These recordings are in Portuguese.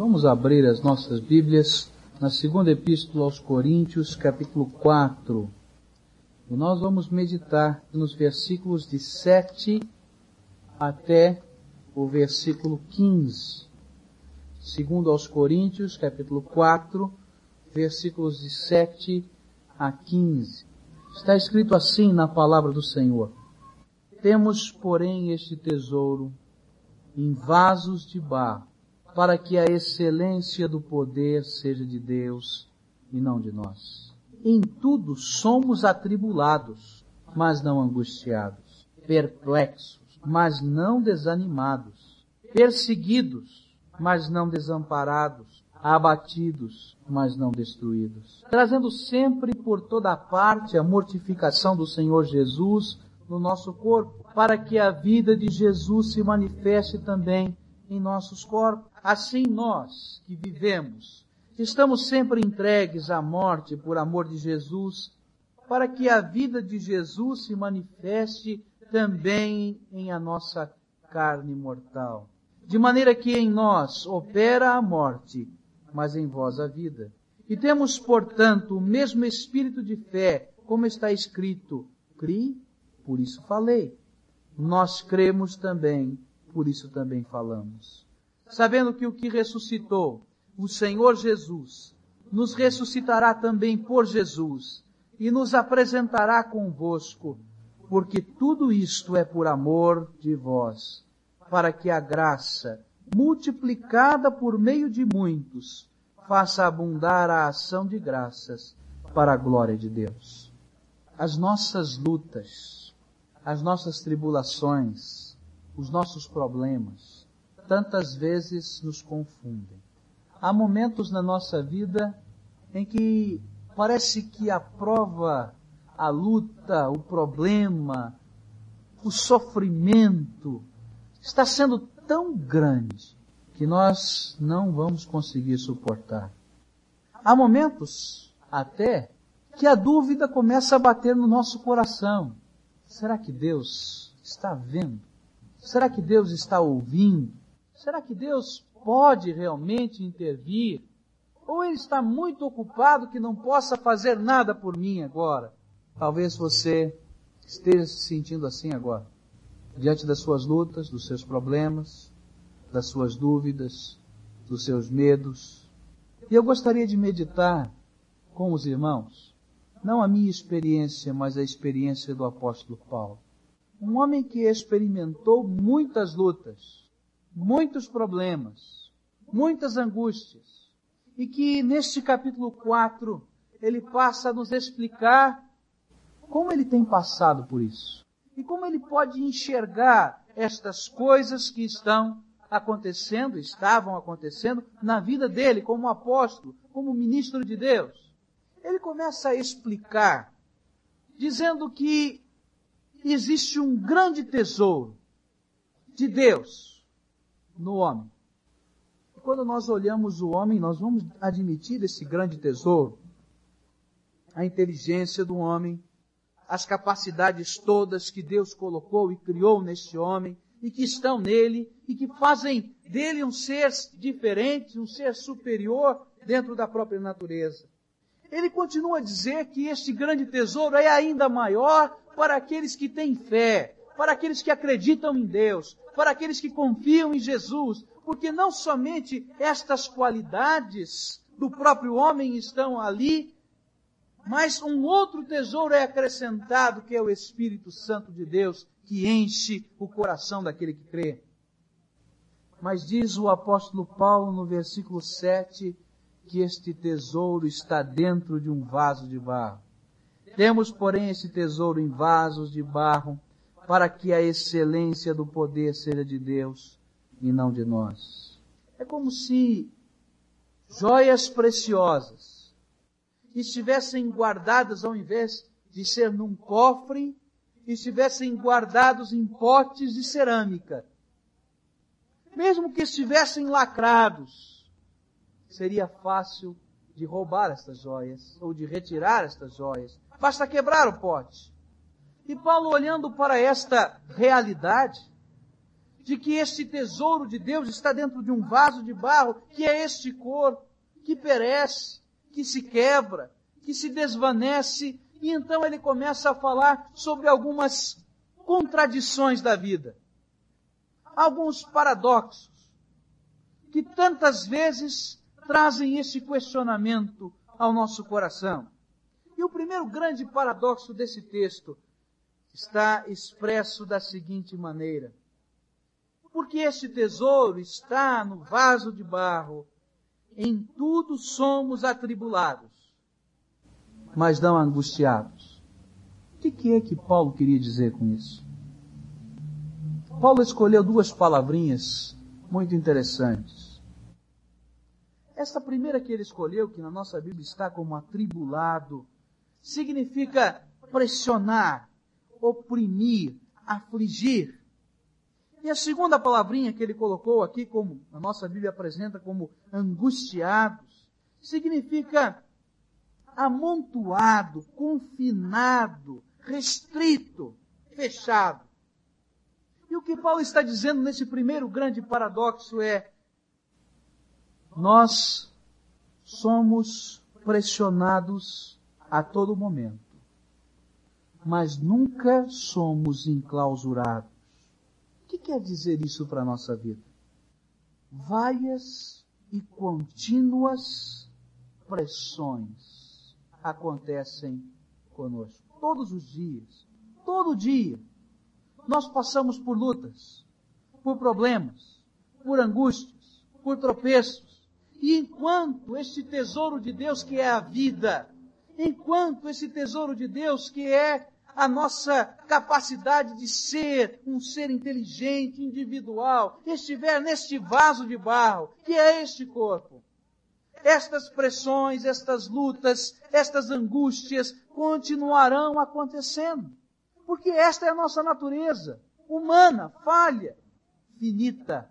Vamos abrir as nossas Bíblias na segunda epístola aos Coríntios, capítulo 4. E nós vamos meditar nos versículos de 7 até o versículo 15. Segundo aos Coríntios, capítulo 4, versículos de 7 a 15. Está escrito assim na palavra do Senhor. Temos, porém, este tesouro em vasos de barro, para que a excelência do poder seja de Deus e não de nós. Em tudo somos atribulados, mas não angustiados, perplexos, mas não desanimados, perseguidos, mas não desamparados, abatidos, mas não destruídos, trazendo sempre por toda parte a mortificação do Senhor Jesus no nosso corpo, para que a vida de Jesus se manifeste também em nossos corpos. Assim nós, que vivemos, estamos sempre entregues à morte por amor de Jesus, para que a vida de Jesus se manifeste também em a nossa carne mortal. De maneira que em nós opera a morte, mas em vós a vida. E temos, portanto, o mesmo espírito de fé, como está escrito, crie, por isso falei. Nós cremos também, por isso também falamos sabendo que o que ressuscitou, o Senhor Jesus, nos ressuscitará também por Jesus e nos apresentará convosco, porque tudo isto é por amor de vós, para que a graça, multiplicada por meio de muitos, faça abundar a ação de graças para a glória de Deus. As nossas lutas, as nossas tribulações, os nossos problemas, tantas vezes nos confundem. Há momentos na nossa vida em que parece que a prova, a luta, o problema, o sofrimento está sendo tão grande que nós não vamos conseguir suportar. Há momentos até que a dúvida começa a bater no nosso coração. Será que Deus está vendo? Será que Deus está ouvindo? Será que Deus pode realmente intervir? Ou ele está muito ocupado que não possa fazer nada por mim agora? Talvez você esteja se sentindo assim agora, diante das suas lutas, dos seus problemas, das suas dúvidas, dos seus medos. E eu gostaria de meditar com os irmãos, não a minha experiência, mas a experiência do apóstolo Paulo. Um homem que experimentou muitas lutas, muitos problemas, muitas angústias, e que neste capítulo 4 ele passa a nos explicar como ele tem passado por isso e como ele pode enxergar estas coisas que estão acontecendo, estavam acontecendo na vida dele como apóstolo, como ministro de Deus. Ele começa a explicar, dizendo que existe um grande tesouro de Deus no homem. E quando nós olhamos o homem, nós vamos admitir esse grande tesouro, a inteligência do homem, as capacidades todas que Deus colocou e criou neste homem e que estão nele e que fazem dele um ser diferente, um ser superior dentro da própria natureza. Ele continua a dizer que este grande tesouro é ainda maior para aqueles que têm fé, para aqueles que acreditam em Deus, para aqueles que confiam em Jesus, porque não somente estas qualidades do próprio homem estão ali, mas um outro tesouro é acrescentado, que é o Espírito Santo de Deus, que enche o coração daquele que crê. Mas diz o apóstolo Paulo no versículo 7 que este tesouro está dentro de um vaso de barro. Temos, porém, esse tesouro em vasos de barro para que a excelência do poder seja de Deus e não de nós. É como se joias preciosas estivessem guardadas ao invés de ser num cofre, estivessem guardados em potes de cerâmica. Mesmo que estivessem lacrados, seria fácil de roubar estas joias ou de retirar estas joias. Basta quebrar o pote. E Paulo, olhando para esta realidade, de que este tesouro de Deus está dentro de um vaso de barro, que é este corpo, que perece, que se quebra, que se desvanece, e então ele começa a falar sobre algumas contradições da vida, alguns paradoxos, que tantas vezes trazem esse questionamento ao nosso coração. E o primeiro grande paradoxo desse texto está expresso da seguinte maneira: porque este tesouro está no vaso de barro, em tudo somos atribulados, mas não angustiados. O que é que Paulo queria dizer com isso? Paulo escolheu duas palavrinhas muito interessantes. Esta primeira que ele escolheu, que na nossa Bíblia está como atribulado, significa pressionar, oprimir, afligir. E a segunda palavrinha que ele colocou aqui, como a nossa Bíblia apresenta como angustiados, significa amontoado, confinado, restrito, fechado. E o que Paulo está dizendo nesse primeiro grande paradoxo é: nós somos pressionados a todo momento, mas nunca somos enclausurados que quer dizer isso para a nossa vida? Várias e contínuas pressões acontecem conosco. Todos os dias. Todo dia. Nós passamos por lutas, por problemas, por angústias, por tropeços. E enquanto este tesouro de Deus que é a vida, enquanto esse tesouro de Deus que é a nossa capacidade de ser um ser inteligente, individual, estiver neste vaso de barro, que é este corpo. Estas pressões, estas lutas, estas angústias continuarão acontecendo. Porque esta é a nossa natureza, humana, falha, finita,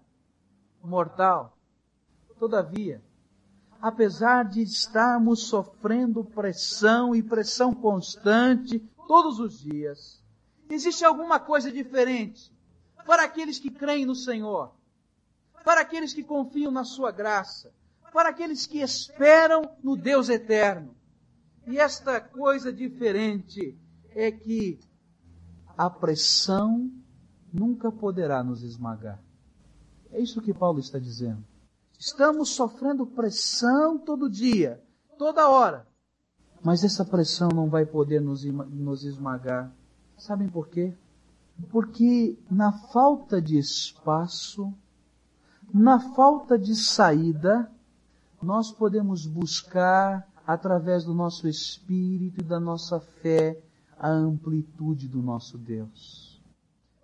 mortal. Todavia, apesar de estarmos sofrendo pressão e pressão constante todos os dias. Existe alguma coisa diferente para aqueles que creem no Senhor, para aqueles que confiam na Sua graça, para aqueles que esperam no Deus eterno. E esta coisa diferente é que a pressão nunca poderá nos esmagar. É isso que Paulo está dizendo. Estamos sofrendo pressão todo dia, toda hora. Mas essa pressão não vai poder nos, nos esmagar. Sabem por quê? Porque na falta de espaço, na falta de saída, nós podemos buscar, através do nosso espírito e da nossa fé, a amplitude do nosso Deus.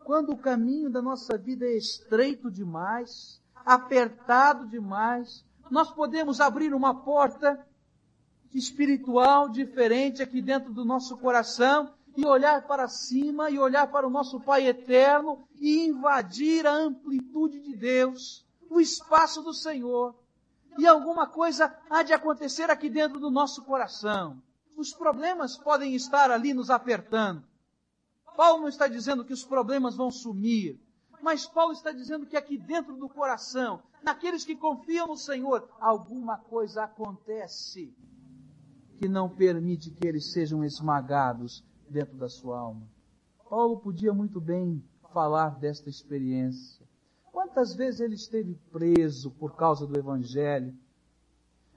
Quando o caminho da nossa vida é estreito demais, apertado demais, nós podemos abrir uma porta espiritual diferente aqui dentro do nosso coração e olhar para cima e olhar para o nosso Pai eterno e invadir a amplitude de Deus, o espaço do Senhor. E alguma coisa há de acontecer aqui dentro do nosso coração. Os problemas podem estar ali nos apertando. Paulo não está dizendo que os problemas vão sumir, mas Paulo está dizendo que aqui dentro do coração, naqueles que confiam no Senhor, alguma coisa acontece que não permite que eles sejam esmagados dentro da sua alma. Paulo podia muito bem falar desta experiência. Quantas vezes ele esteve preso por causa do Evangelho?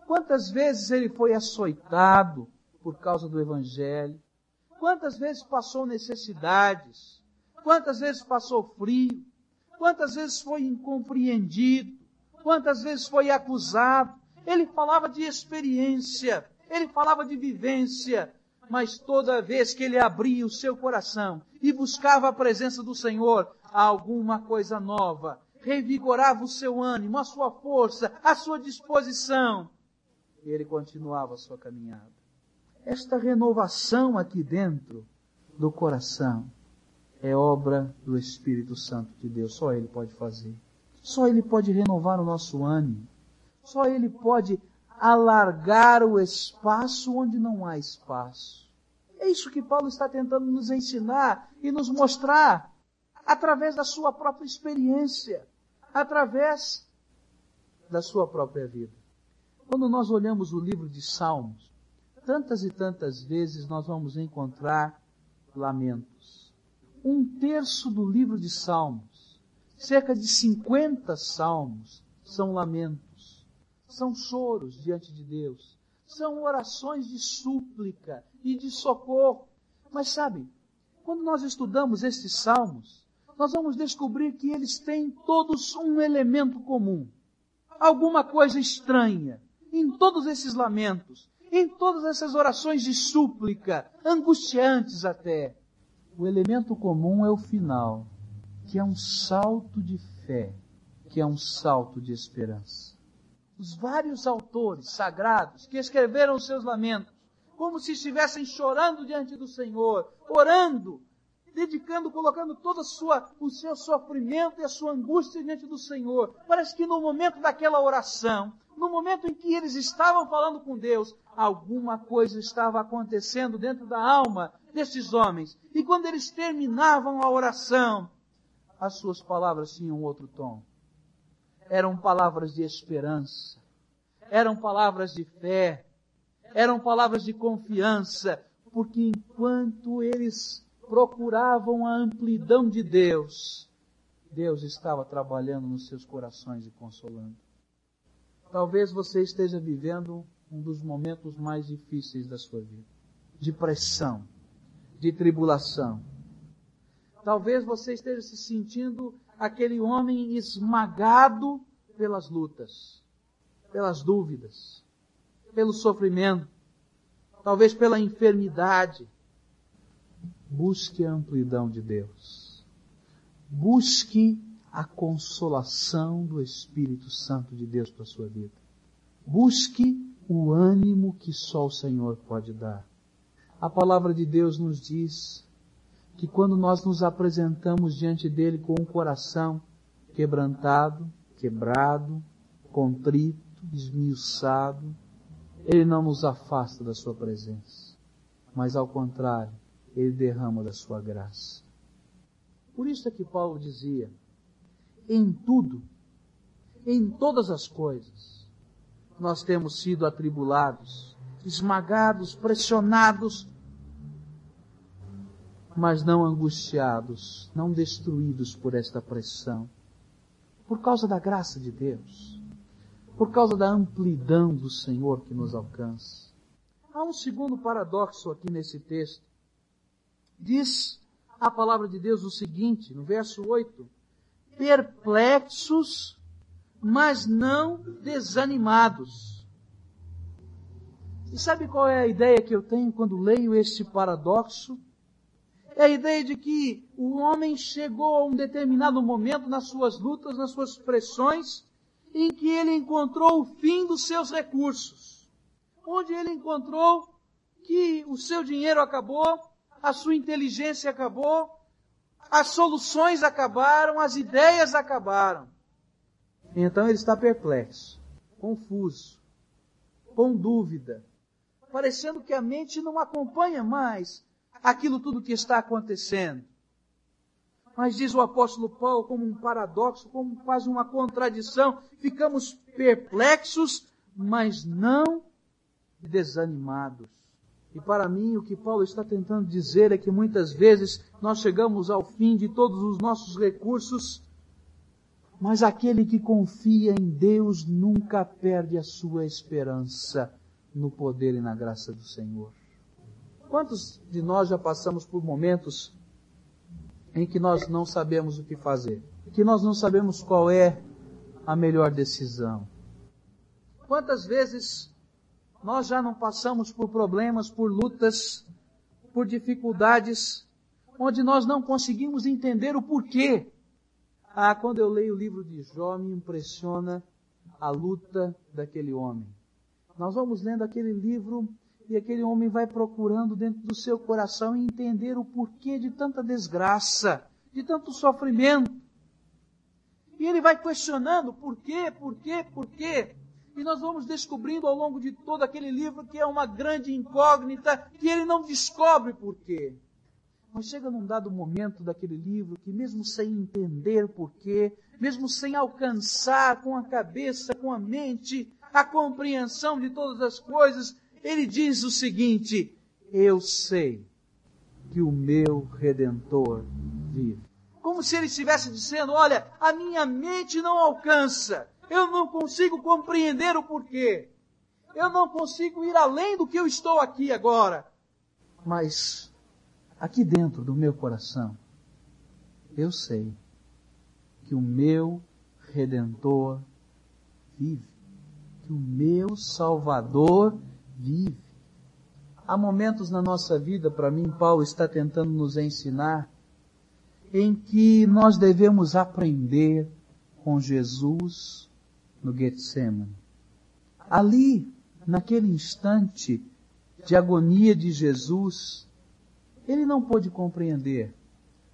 Quantas vezes ele foi açoitado por causa do Evangelho? Quantas vezes passou necessidades? Quantas vezes passou frio? Quantas vezes foi incompreendido? Quantas vezes foi acusado? Ele falava de experiência ele falava de vivência, mas toda vez que ele abria o seu coração e buscava a presença do Senhor, alguma coisa nova, revigorava o seu ânimo, a sua força, a sua disposição. E ele continuava a sua caminhada. Esta renovação aqui dentro do coração é obra do Espírito Santo de Deus. Só Ele pode fazer. Só Ele pode renovar o nosso ânimo. Só Ele pode alargar o espaço onde não há espaço. É isso que Paulo está tentando nos ensinar e nos mostrar. através da sua própria experiência, através da sua própria vida. Quando nós olhamos o livro de Salmos, tantas e tantas vezes nós vamos encontrar lamentos. Um terço do livro de Salmos, cerca de 50 salmos, são lamentos, são choros diante de Deus, são orações de súplica e de socorro. Mas sabe, quando nós estudamos estes salmos, nós vamos descobrir que eles têm todos um elemento comum. Alguma coisa estranha em todos esses lamentos, em todas essas orações de súplica, angustiantes até. O elemento comum é o final, que é um salto de fé, que é um salto de esperança. Os vários autores sagrados que escreveram seus lamentos, como se estivessem chorando diante do Senhor, orando, dedicando, colocando todo sua, o seu sofrimento e a sua angústia diante do Senhor. Parece que no momento daquela oração, no momento em que eles estavam falando com Deus, alguma coisa estava acontecendo dentro da alma desses homens. E quando eles terminavam a oração, as suas palavras tinham outro tom. Eram palavras de esperança, eram palavras de fé, eram palavras de confiança, porque enquanto eles procuravam a amplidão de Deus, Deus estava trabalhando nos seus corações e consolando. Talvez você esteja vivendo um dos momentos mais difíceis da sua vida, de pressão, de tribulação. Talvez você esteja se sentindo aquele homem esmagado pelas lutas, pelas dúvidas, pelo sofrimento, talvez pela enfermidade. Busque a amplidão de Deus. Busque a consolação do Espírito Santo de Deus para a sua vida. Busque o ânimo que só o Senhor pode dar. A palavra de Deus nos diz que quando nós nos apresentamos diante dele com um coração quebrantado, quebrado, contrito, esmiuçado, ele não nos afasta da sua presença, mas ao contrário, ele derrama da sua graça. Por isso é que Paulo dizia, em tudo, em todas as coisas, nós temos sido atribulados, esmagados, pressionados, mas não angustiados, não destruídos por esta pressão, por causa da graça de Deus, por causa da amplidão do Senhor que nos alcança. Há um segundo paradoxo aqui nesse texto. Diz a palavra de Deus o seguinte, no verso 8: perplexos, mas não desanimados. E sabe qual é a ideia que eu tenho quando leio este paradoxo? É a ideia de que o homem chegou a um determinado momento nas suas lutas, nas suas pressões, em que ele encontrou o fim dos seus recursos. Onde ele encontrou que o seu dinheiro acabou, a sua inteligência acabou, as soluções acabaram, as ideias acabaram. Então ele está perplexo, confuso, com dúvida, parecendo que a mente não acompanha mais aquilo tudo que está acontecendo. Mas diz o apóstolo Paulo como um paradoxo, como quase uma contradição, ficamos perplexos, mas não desanimados. E para mim, o que Paulo está tentando dizer é que muitas vezes nós chegamos ao fim de todos os nossos recursos, mas aquele que confia em Deus nunca perde a sua esperança no poder e na graça do Senhor. Quantos de nós já passamos por momentos em que nós não sabemos o que fazer? Que nós não sabemos qual é a melhor decisão? Quantas vezes nós já não passamos por problemas, por lutas, por dificuldades, onde nós não conseguimos entender o porquê. Ah, quando eu leio o livro de Jó, me impressiona a luta daquele homem. Nós vamos lendo aquele livro e aquele homem vai procurando dentro do seu coração entender o porquê de tanta desgraça, de tanto sofrimento. E ele vai questionando por quê, por quê, por quê. E nós vamos descobrindo ao longo de todo aquele livro que é uma grande incógnita, que ele não descobre por quê. Mas chega num dado momento daquele livro que, mesmo sem entender porquê, mesmo sem alcançar com a cabeça, com a mente, a compreensão de todas as coisas, ele diz o seguinte: Eu sei que o meu redentor vive. Como se ele estivesse dizendo: Olha, a minha mente não alcança, eu não consigo compreender o porquê, eu não consigo ir além do que eu estou aqui agora. Mas, aqui dentro do meu coração, eu sei que o meu redentor vive, que o meu Salvador vive. Há momentos na nossa vida, para mim, Paulo está tentando nos ensinar, em que nós devemos aprender com Jesus no Getsemane. Ali, naquele instante de agonia de Jesus, ele não pôde compreender,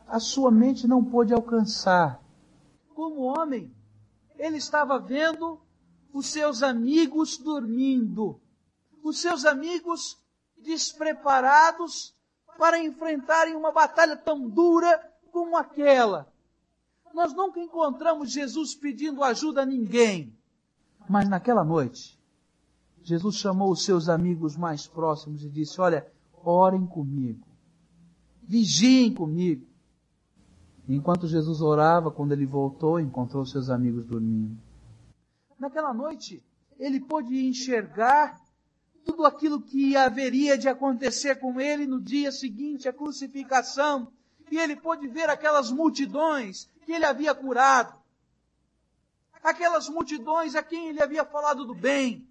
a sua mente não pôde alcançar. Como homem, ele estava vendo os seus amigos dormindo, os seus amigos despreparados para enfrentarem uma batalha tão dura como aquela. Nós nunca encontramos Jesus pedindo ajuda a ninguém. Mas naquela noite, Jesus chamou os seus amigos mais próximos e disse: Olha, orem comigo, vigiem comigo. Enquanto Jesus orava, quando ele voltou, encontrou seus amigos dormindo. Naquela noite, ele pôde enxergar tudo aquilo que haveria de acontecer com ele no dia seguinte à crucificação. E ele pôde ver aquelas multidões que ele havia curado. Aquelas multidões a quem ele havia falado do bem.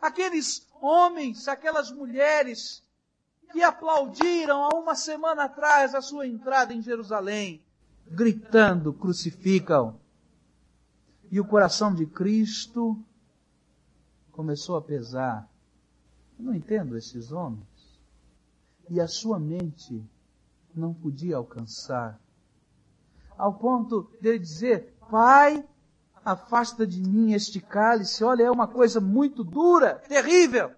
Aqueles homens, aquelas mulheres que aplaudiram há uma semana atrás a sua entrada em Jerusalém, gritando, crucificam. E o coração de Cristo começou a pesar. Eu não entendo esses homens. E a sua mente não podia alcançar. Ao ponto de dizer, Pai, afasta de mim este cálice. Olha, é uma coisa muito dura, terrível.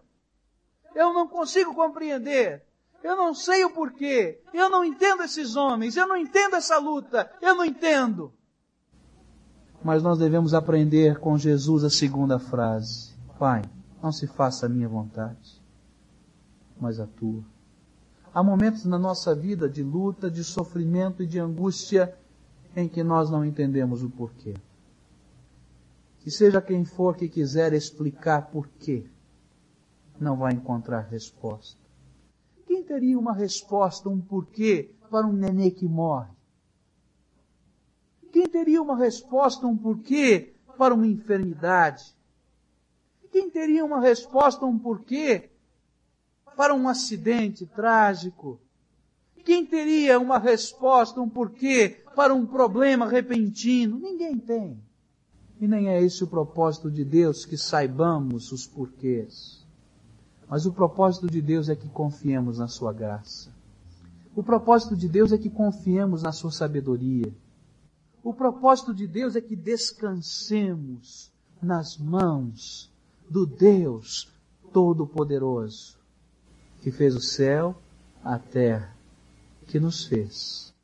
Eu não consigo compreender. Eu não sei o porquê. Eu não entendo esses homens. Eu não entendo essa luta. Eu não entendo. Mas nós devemos aprender com Jesus a segunda frase. Pai, não se faça a minha vontade, mas a tua. Há momentos na nossa vida de luta, de sofrimento e de angústia em que nós não entendemos o porquê. Que seja quem for que quiser explicar porquê, não vai encontrar resposta. Quem teria uma resposta, um porquê para um nenê que morre? Quem teria uma resposta, um porquê para uma enfermidade? Quem teria uma resposta, um porquê para um acidente trágico? Quem teria uma resposta, um porquê para um problema repentino? Ninguém tem. E nem é esse o propósito de Deus que saibamos os porquês. Mas o propósito de Deus é que confiemos na Sua graça. O propósito de Deus é que confiemos na Sua sabedoria. O propósito de Deus é que descansemos nas mãos do Deus Todo-Poderoso, que fez o céu, a terra, que nos fez,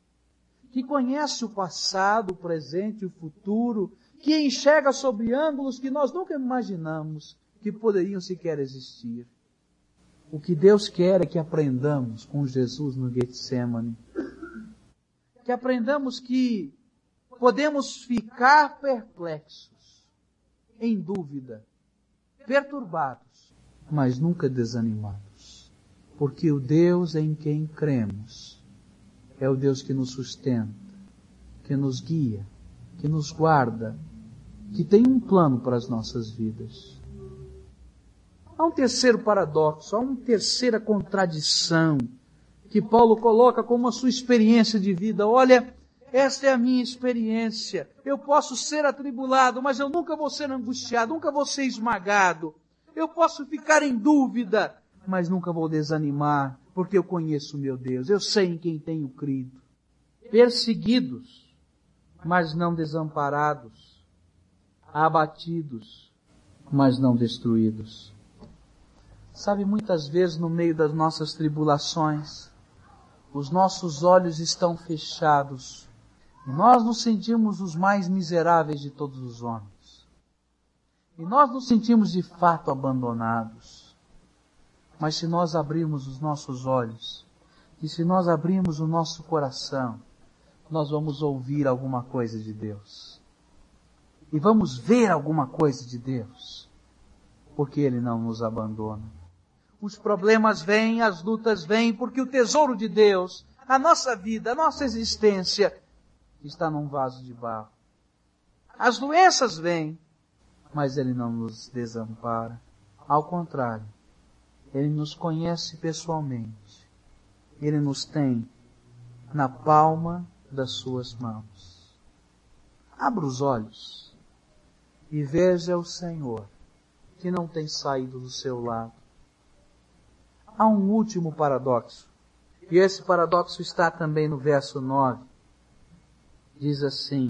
que conhece o passado, o presente e o futuro, que enxerga sobre ângulos que nós nunca imaginamos que poderiam sequer existir. O que Deus quer é que aprendamos com Jesus no Getsemane. Que aprendamos que podemos ficar perplexos, em dúvida, perturbados, mas nunca desanimados. Porque o Deus em quem cremos é o Deus que nos sustenta, que nos guia, que nos guarda, que tem um plano para as nossas vidas. Há um terceiro paradoxo, há uma terceira contradição que Paulo coloca como a sua experiência de vida. Olha, esta é a minha experiência. Eu posso ser atribulado, mas eu nunca vou ser angustiado, nunca vou ser esmagado. Eu posso ficar em dúvida, mas nunca vou desanimar, porque eu conheço meu Deus. Eu sei em quem tenho crido. Perseguidos, mas não desamparados. Abatidos, mas não destruídos. Sabe, muitas vezes no meio das nossas tribulações, os nossos olhos estão fechados e nós nos sentimos os mais miseráveis de todos os homens. E nós nos sentimos de fato abandonados. Mas se nós abrirmos os nossos olhos e se nós abrirmos o nosso coração, nós vamos ouvir alguma coisa de Deus. E vamos ver alguma coisa de Deus. Porque Ele não nos abandona. Os problemas vêm, as lutas vêm, porque o tesouro de Deus, a nossa vida, a nossa existência, está num vaso de barro. As doenças vêm, mas Ele não nos desampara. Ao contrário, Ele nos conhece pessoalmente. Ele nos tem na palma das suas mãos. Abra os olhos e veja o Senhor que não tem saído do seu lado há um último paradoxo. E esse paradoxo está também no verso 9. Diz assim: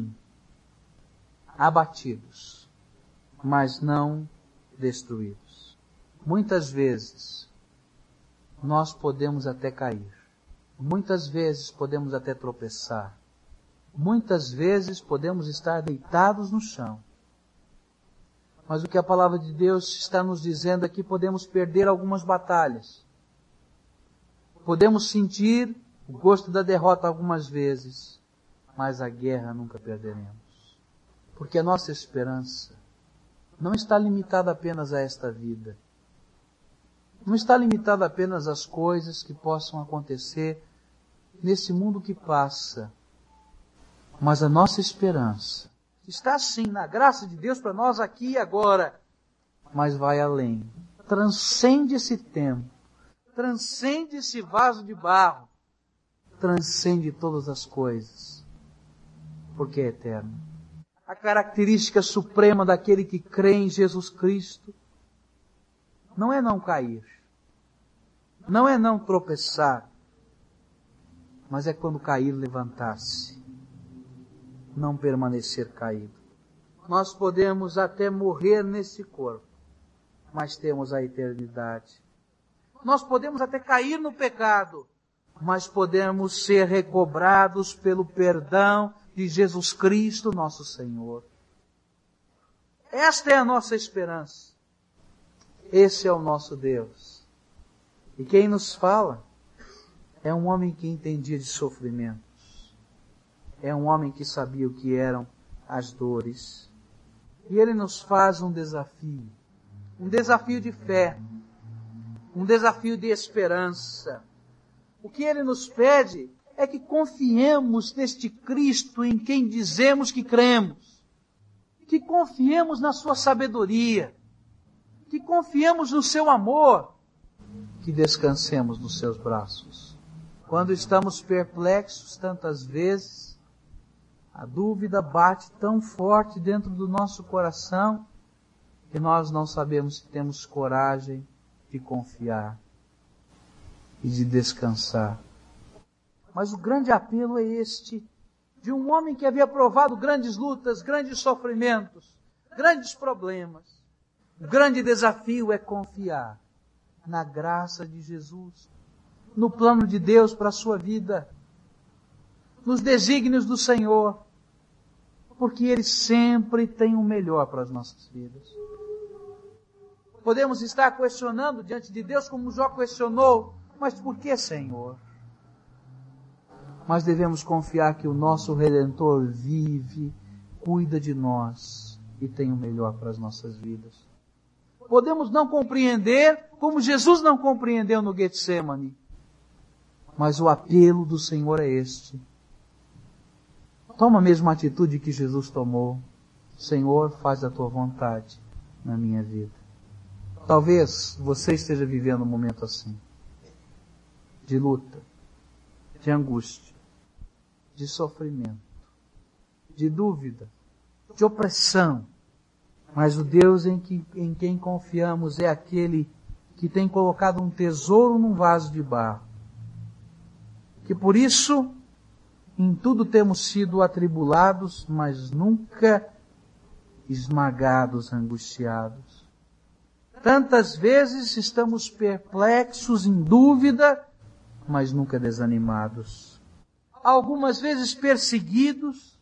abatidos, mas não destruídos. Muitas vezes nós podemos até cair. Muitas vezes podemos até tropeçar. Muitas vezes podemos estar deitados no chão. Mas o que a palavra de Deus está nos dizendo é que podemos perder algumas batalhas. Podemos sentir o gosto da derrota algumas vezes, mas a guerra nunca perderemos. Porque a nossa esperança não está limitada apenas a esta vida. Não está limitada apenas às coisas que possam acontecer nesse mundo que passa. Mas a nossa esperança está sim na graça de Deus para nós aqui e agora, mas vai além. Transcende esse tempo transcende esse vaso de barro, transcende todas as coisas, porque é eterno. A característica suprema daquele que crê em Jesus Cristo não é não cair, não é não tropeçar, mas é quando cair levantar-se, não permanecer caído. Nós podemos até morrer nesse corpo, mas temos a eternidade nós podemos até cair no pecado, mas podemos ser recobrados pelo perdão de Jesus Cristo, nosso Senhor. Esta é a nossa esperança. Esse é o nosso Deus. E quem nos fala é um homem que entendia de sofrimentos. É um homem que sabia o que eram as dores. E ele nos faz um desafio. Um desafio de fé um desafio de esperança. O que ele nos pede é que confiemos neste Cristo em quem dizemos que cremos, que confiemos na sua sabedoria, que confiemos no seu amor, que descansemos nos seus braços. Quando estamos perplexos tantas vezes, a dúvida bate tão forte dentro do nosso coração que nós não sabemos se temos coragem de confiar e de descansar. Mas o grande apelo é este, de um homem que havia provado grandes lutas, grandes sofrimentos, grandes problemas. O grande desafio é confiar na graça de Jesus, no plano de Deus para a sua vida, nos desígnios do Senhor, porque Ele sempre tem o melhor para as nossas vidas. Podemos estar questionando diante de Deus como Jó questionou, mas por que, Senhor? Mas devemos confiar que o nosso Redentor vive, cuida de nós e tem o melhor para as nossas vidas. Podemos não compreender como Jesus não compreendeu no Getsemane, mas o apelo do Senhor é este. Toma a mesma atitude que Jesus tomou. Senhor, faz a tua vontade na minha vida. Talvez você esteja vivendo um momento assim. De luta, de angústia, de sofrimento, de dúvida, de opressão. Mas o Deus em, que, em quem confiamos é aquele que tem colocado um tesouro num vaso de barro. Que por isso, em tudo temos sido atribulados, mas nunca esmagados, angustiados. Tantas vezes estamos perplexos, em dúvida, mas nunca desanimados. Algumas vezes perseguidos,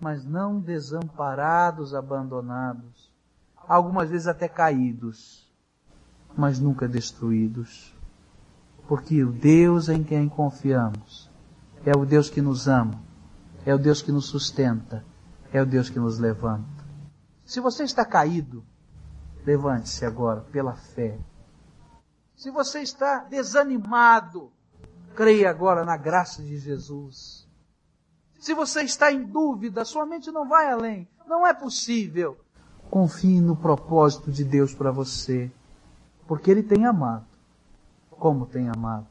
mas não desamparados, abandonados. Algumas vezes até caídos, mas nunca destruídos. Porque o Deus em quem confiamos é o Deus que nos ama, é o Deus que nos sustenta, é o Deus que nos levanta. Se você está caído, levante-se agora pela fé. Se você está desanimado, creia agora na graça de Jesus. Se você está em dúvida, sua mente não vai além, não é possível. Confie no propósito de Deus para você, porque Ele tem amado, como tem amado,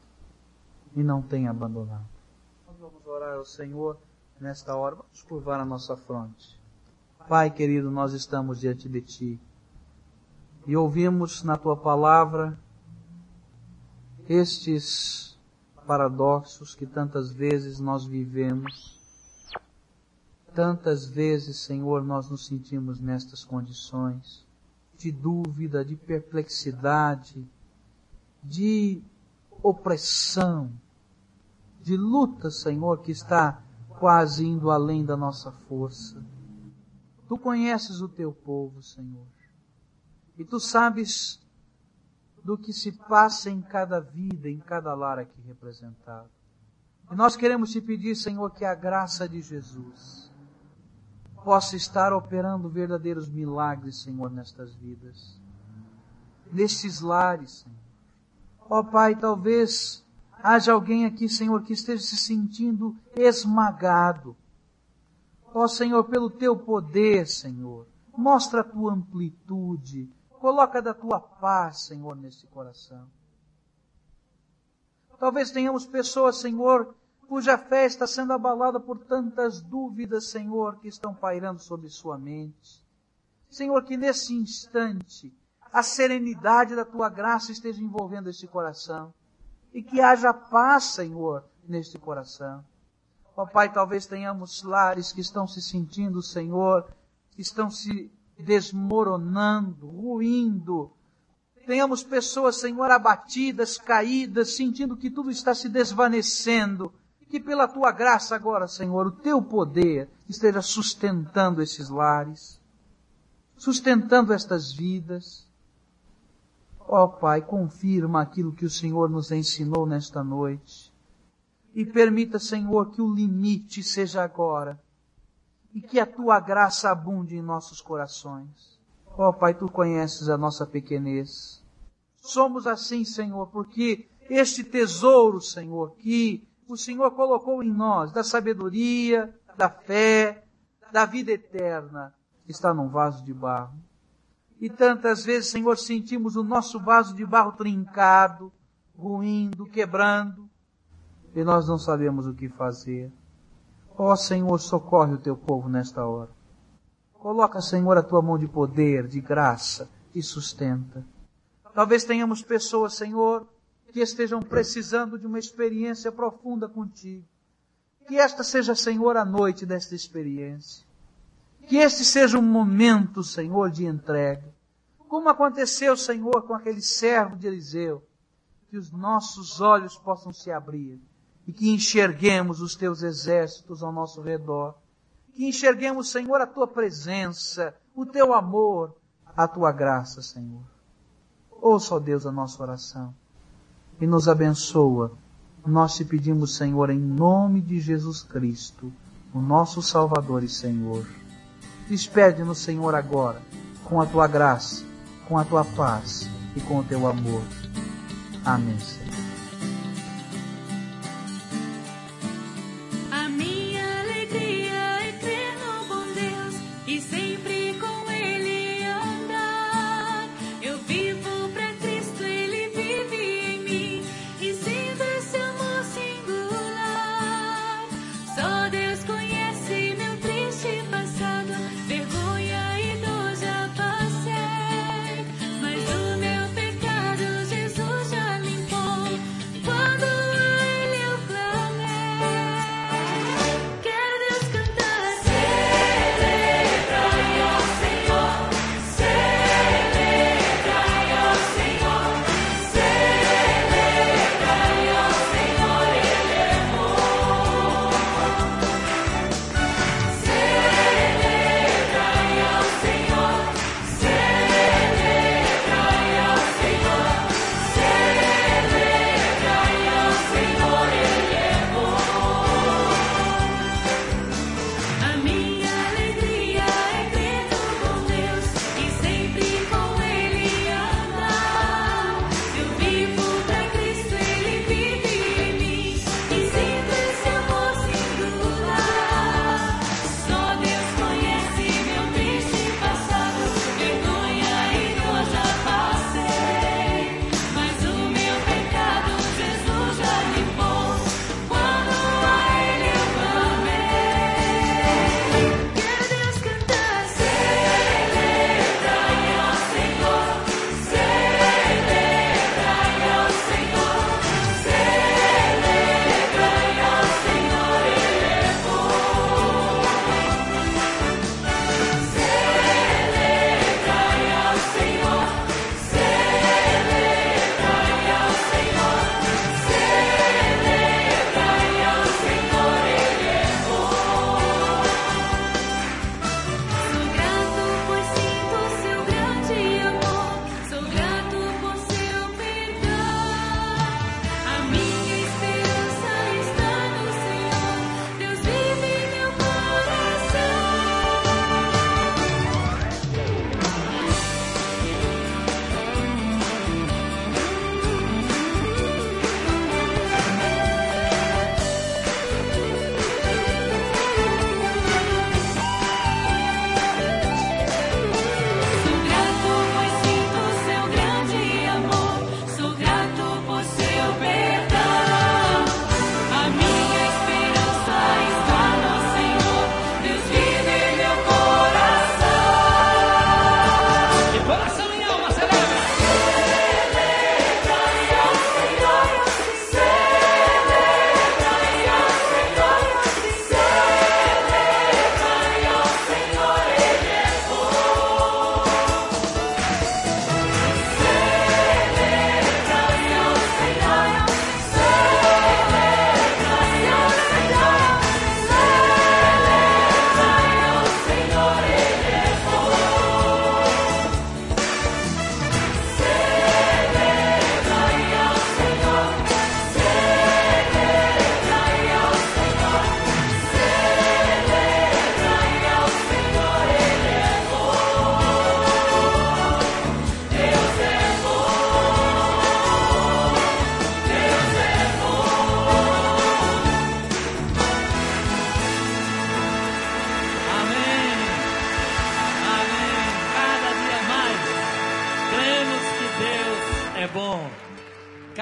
e não tem abandonado. Nós vamos orar ao Senhor nesta hora, vamos curvar a nossa fronte. Pai querido, nós estamos diante de Ti e ouvimos na Tua palavra estes paradoxos que tantas vezes nós vivemos. Tantas vezes, Senhor, nós nos sentimos nestas condições de dúvida, de perplexidade, de opressão, de luta, Senhor, que está quase indo além da nossa força. Tu conheces o teu povo, Senhor. E tu sabes do que se passa em cada vida, em cada lar aqui representado. E nós queremos te pedir, Senhor, que a graça de Jesus possa estar operando verdadeiros milagres, Senhor, nestas vidas. Nestes lares, Senhor. Ó Pai, talvez haja alguém aqui, Senhor, que esteja se sentindo esmagado Ó Senhor, pelo teu poder, Senhor, mostra a tua amplitude, coloca da tua paz, Senhor, nesse coração. Talvez tenhamos pessoas, Senhor, cuja fé está sendo abalada por tantas dúvidas, Senhor, que estão pairando sobre sua mente. Senhor, que nesse instante a serenidade da tua graça esteja envolvendo esse coração e que haja paz, Senhor, neste coração. Ó Pai, talvez tenhamos lares que estão se sentindo, Senhor, que estão se desmoronando, ruindo. Tenhamos pessoas, Senhor, abatidas, caídas, sentindo que tudo está se desvanecendo. Que pela tua graça agora, Senhor, o teu poder esteja sustentando esses lares, sustentando estas vidas. Ó Pai, confirma aquilo que o Senhor nos ensinou nesta noite e permita, Senhor, que o limite seja agora. E que a tua graça abunde em nossos corações. Ó oh, Pai, tu conheces a nossa pequenez. Somos assim, Senhor, porque este tesouro, Senhor, que o Senhor colocou em nós, da sabedoria, da fé, da vida eterna, está num vaso de barro. E tantas vezes, Senhor, sentimos o nosso vaso de barro trincado, ruindo, quebrando e nós não sabemos o que fazer. Ó oh, Senhor, socorre o teu povo nesta hora. Coloca, Senhor, a tua mão de poder, de graça e sustenta. Talvez tenhamos pessoas, Senhor, que estejam precisando de uma experiência profunda contigo. Que esta seja, Senhor, a noite desta experiência. Que este seja um momento, Senhor, de entrega. Como aconteceu, Senhor, com aquele servo de Eliseu. Que os nossos olhos possam se abrir e que enxerguemos os teus exércitos ao nosso redor. Que enxerguemos, Senhor, a tua presença, o teu amor, a tua graça, Senhor. Ouça, ó Deus, a nossa oração e nos abençoa. Nós te pedimos, Senhor, em nome de Jesus Cristo, o nosso Salvador e Senhor. Despede-nos, Senhor, agora, com a tua graça, com a tua paz e com o teu amor. Amém,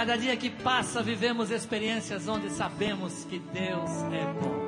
Cada dia que passa, vivemos experiências onde sabemos que Deus é bom.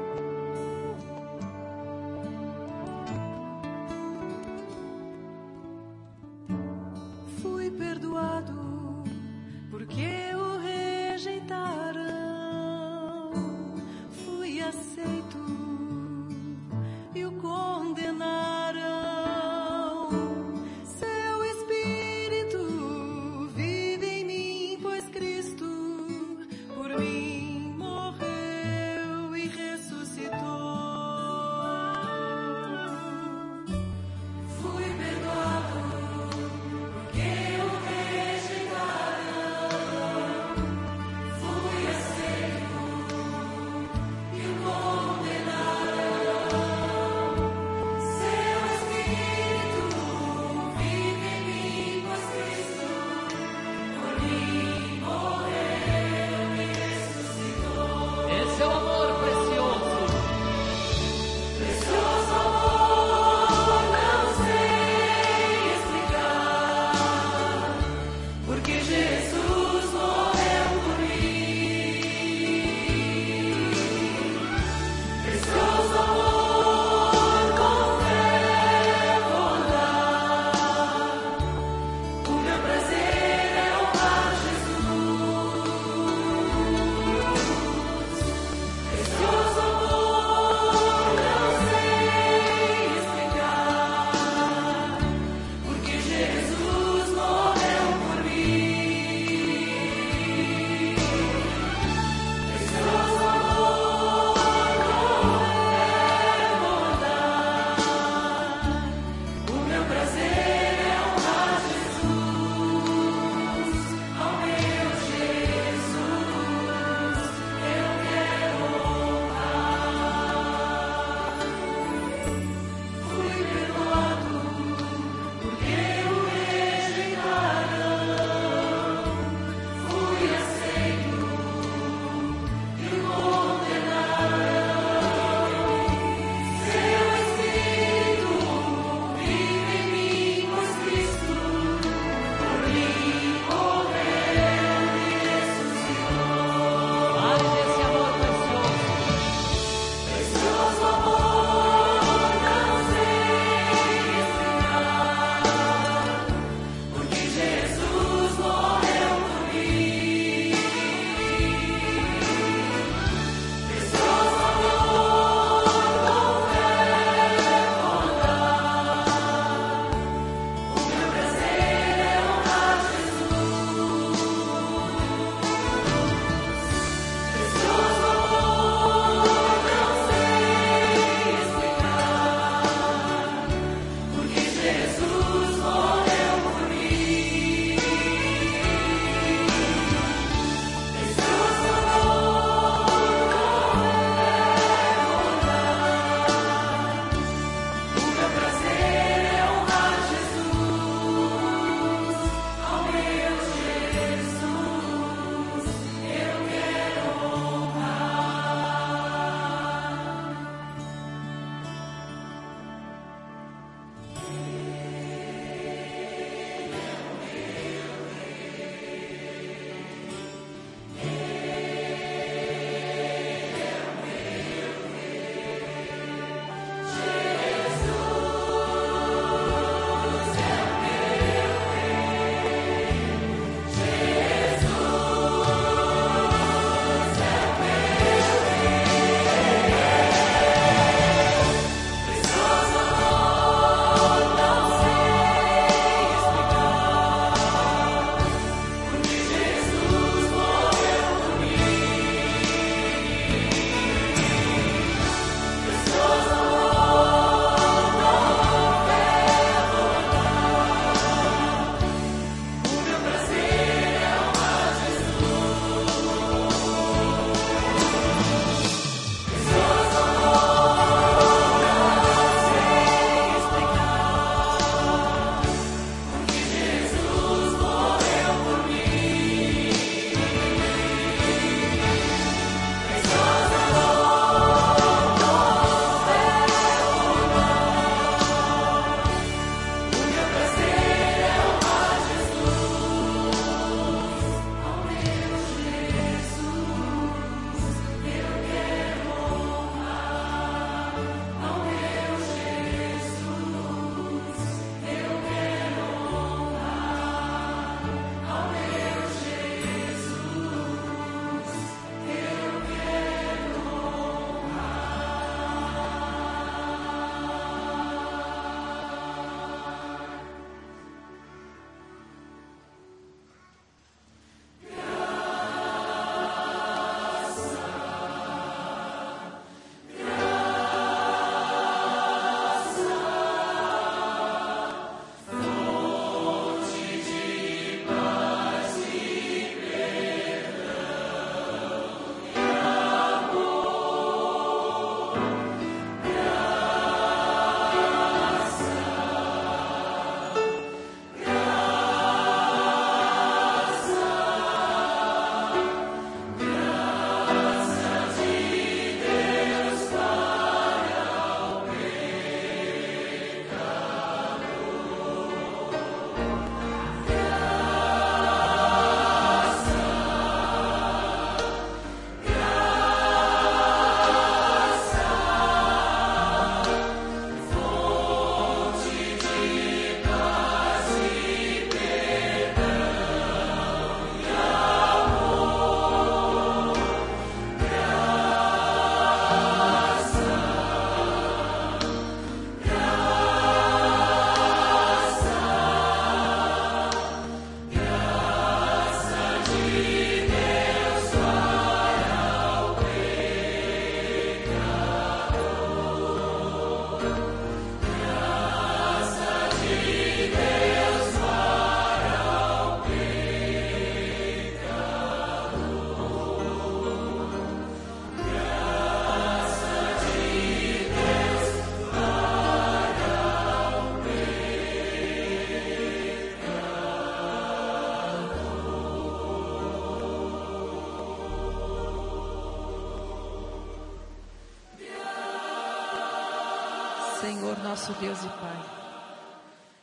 Nosso Deus e Pai,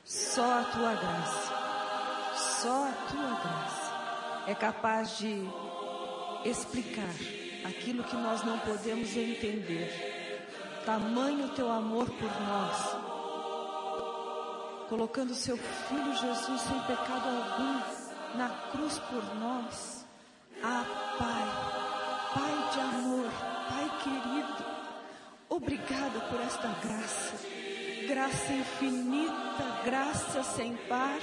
só a tua graça, só a tua graça é capaz de explicar aquilo que nós não podemos entender. Tamanho teu amor por nós, colocando seu filho Jesus sem pecado algum na cruz por nós. Ah, Pai, Pai de amor, Pai querido, obrigada por esta graça, graça infinita, graça sem par,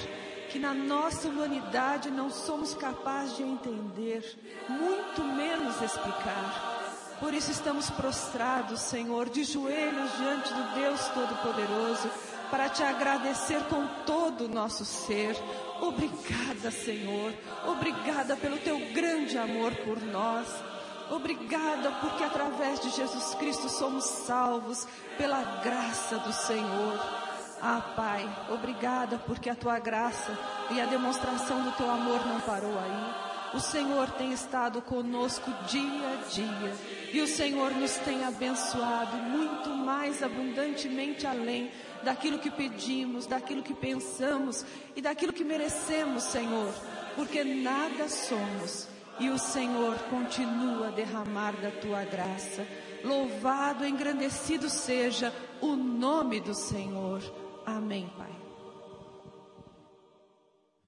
que na nossa humanidade não somos capazes de entender, muito menos explicar. Por isso estamos prostrados, Senhor, de joelhos diante do Deus Todo-Poderoso, para te agradecer com todo o nosso ser. Obrigada, Senhor. Obrigada pelo teu grande amor por nós. Obrigada porque através de Jesus Cristo somos salvos pela graça do Senhor. Ah, Pai, obrigada porque a tua graça e a demonstração do teu amor não parou aí. O Senhor tem estado conosco dia a dia e o Senhor nos tem abençoado muito mais abundantemente além daquilo que pedimos, daquilo que pensamos e daquilo que merecemos, Senhor, porque nada somos e o Senhor continua a derramar da tua graça. Louvado, engrandecido seja o nome do Senhor. Amém, Pai.